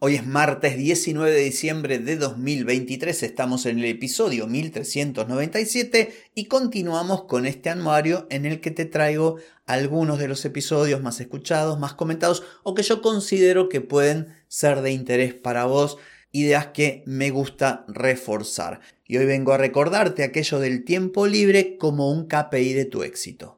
Hoy es martes 19 de diciembre de 2023, estamos en el episodio 1397 y continuamos con este anuario en el que te traigo algunos de los episodios más escuchados, más comentados o que yo considero que pueden ser de interés para vos, ideas que me gusta reforzar. Y hoy vengo a recordarte aquello del tiempo libre como un KPI de tu éxito.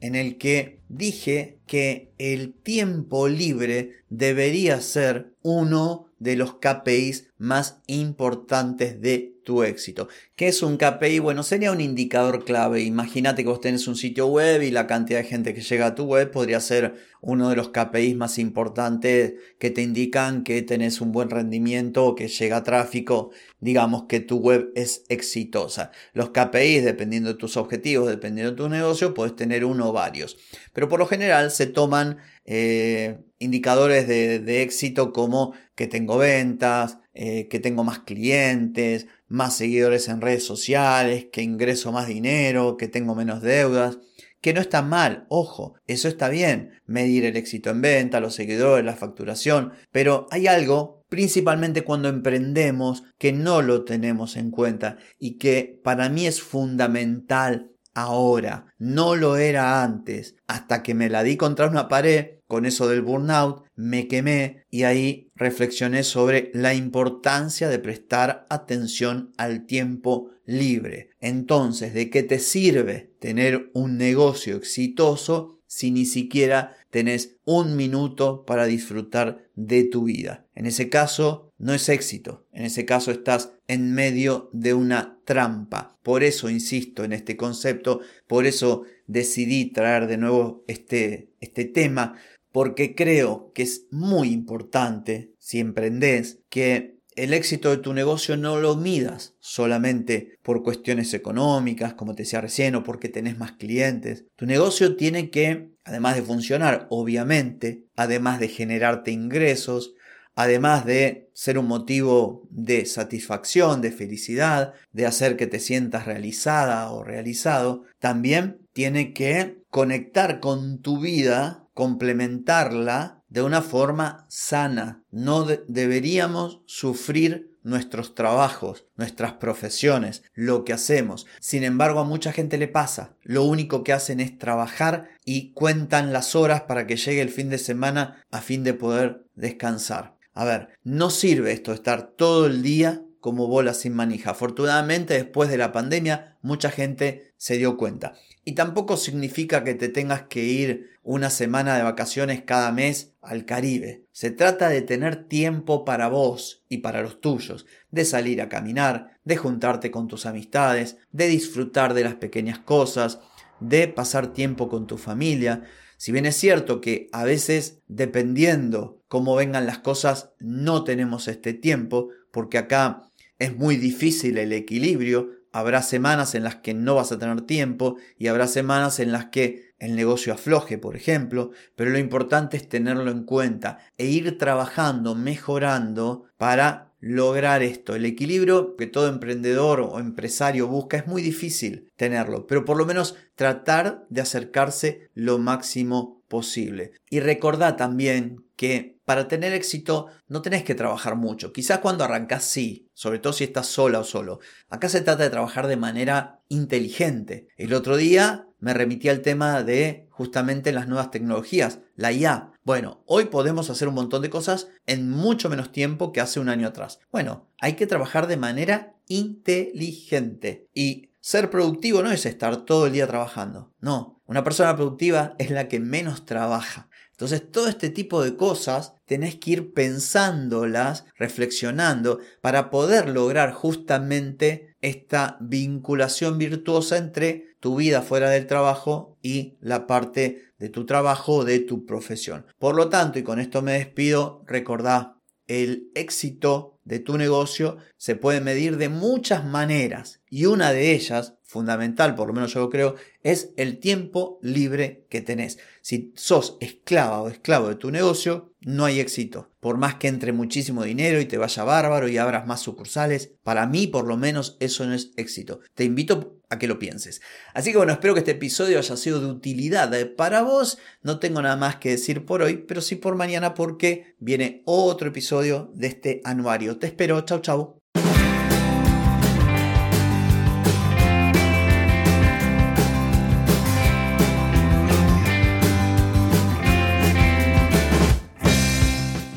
en el que dije que el tiempo libre debería ser uno de los KPIs más importantes de tu éxito. ¿Qué es un KPI? Bueno, sería un indicador clave. Imagínate que vos tenés un sitio web y la cantidad de gente que llega a tu web podría ser uno de los KPIs más importantes que te indican que tenés un buen rendimiento que llega tráfico, digamos que tu web es exitosa. Los KPIs, dependiendo de tus objetivos, dependiendo de tu negocio, puedes tener uno o varios. Pero por lo general se toman eh, indicadores de, éxito como que tengo ventas, eh, que tengo más clientes, más seguidores en redes sociales, que ingreso más dinero, que tengo menos deudas. Que no está mal, ojo, eso está bien, medir el éxito en venta, los seguidores, la facturación, pero hay algo, principalmente cuando emprendemos, que no lo tenemos en cuenta y que para mí es fundamental ahora, no lo era antes, hasta que me la di contra una pared con eso del burnout, me quemé y ahí reflexioné sobre la importancia de prestar atención al tiempo libre. Entonces, ¿de qué te sirve tener un negocio exitoso si ni siquiera tenés un minuto para disfrutar de tu vida? En ese caso, no es éxito. En ese caso estás en medio de una trampa. Por eso insisto en este concepto, por eso decidí traer de nuevo este, este tema, porque creo que es muy importante, si emprendés, que el éxito de tu negocio no lo midas solamente por cuestiones económicas, como te decía recién, o porque tenés más clientes. Tu negocio tiene que, además de funcionar, obviamente, además de generarte ingresos, además de ser un motivo de satisfacción, de felicidad, de hacer que te sientas realizada o realizado, también tiene que conectar con tu vida complementarla de una forma sana. No deberíamos sufrir nuestros trabajos, nuestras profesiones, lo que hacemos. Sin embargo, a mucha gente le pasa. Lo único que hacen es trabajar y cuentan las horas para que llegue el fin de semana a fin de poder descansar. A ver, no sirve esto de estar todo el día como bola sin manija. Afortunadamente, después de la pandemia, mucha gente se dio cuenta. Y tampoco significa que te tengas que ir una semana de vacaciones cada mes al Caribe. Se trata de tener tiempo para vos y para los tuyos, de salir a caminar, de juntarte con tus amistades, de disfrutar de las pequeñas cosas, de pasar tiempo con tu familia. Si bien es cierto que a veces, dependiendo cómo vengan las cosas, no tenemos este tiempo, porque acá es muy difícil el equilibrio, habrá semanas en las que no vas a tener tiempo y habrá semanas en las que el negocio afloje, por ejemplo, pero lo importante es tenerlo en cuenta e ir trabajando, mejorando para lograr esto. El equilibrio que todo emprendedor o empresario busca es muy difícil tenerlo, pero por lo menos tratar de acercarse lo máximo posible. Y recordá también que para tener éxito no tenés que trabajar mucho. Quizás cuando arrancas sí, sobre todo si estás sola o solo. Acá se trata de trabajar de manera inteligente. El otro día me remití al tema de justamente las nuevas tecnologías, la IA. Bueno, hoy podemos hacer un montón de cosas en mucho menos tiempo que hace un año atrás. Bueno, hay que trabajar de manera inteligente. Y ser productivo no es estar todo el día trabajando. No, una persona productiva es la que menos trabaja. Entonces, todo este tipo de cosas tenés que ir pensándolas, reflexionando, para poder lograr justamente esta vinculación virtuosa entre tu vida fuera del trabajo y la parte de tu trabajo o de tu profesión. Por lo tanto, y con esto me despido, recordá, el éxito de tu negocio se puede medir de muchas maneras y una de ellas, fundamental, por lo menos yo lo creo, es el tiempo libre que tenés. Si sos esclava o esclavo de tu negocio, no hay éxito. Por más que entre muchísimo dinero y te vaya bárbaro y abras más sucursales, para mí por lo menos eso no es éxito. Te invito a que lo pienses. Así que bueno, espero que este episodio haya sido de utilidad para vos. No tengo nada más que decir por hoy, pero sí por mañana porque viene otro episodio de este anuario. Te espero. Chau, chau.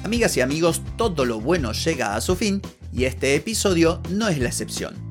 Amigas y amigos, todo lo bueno llega a su fin y este episodio no es la excepción.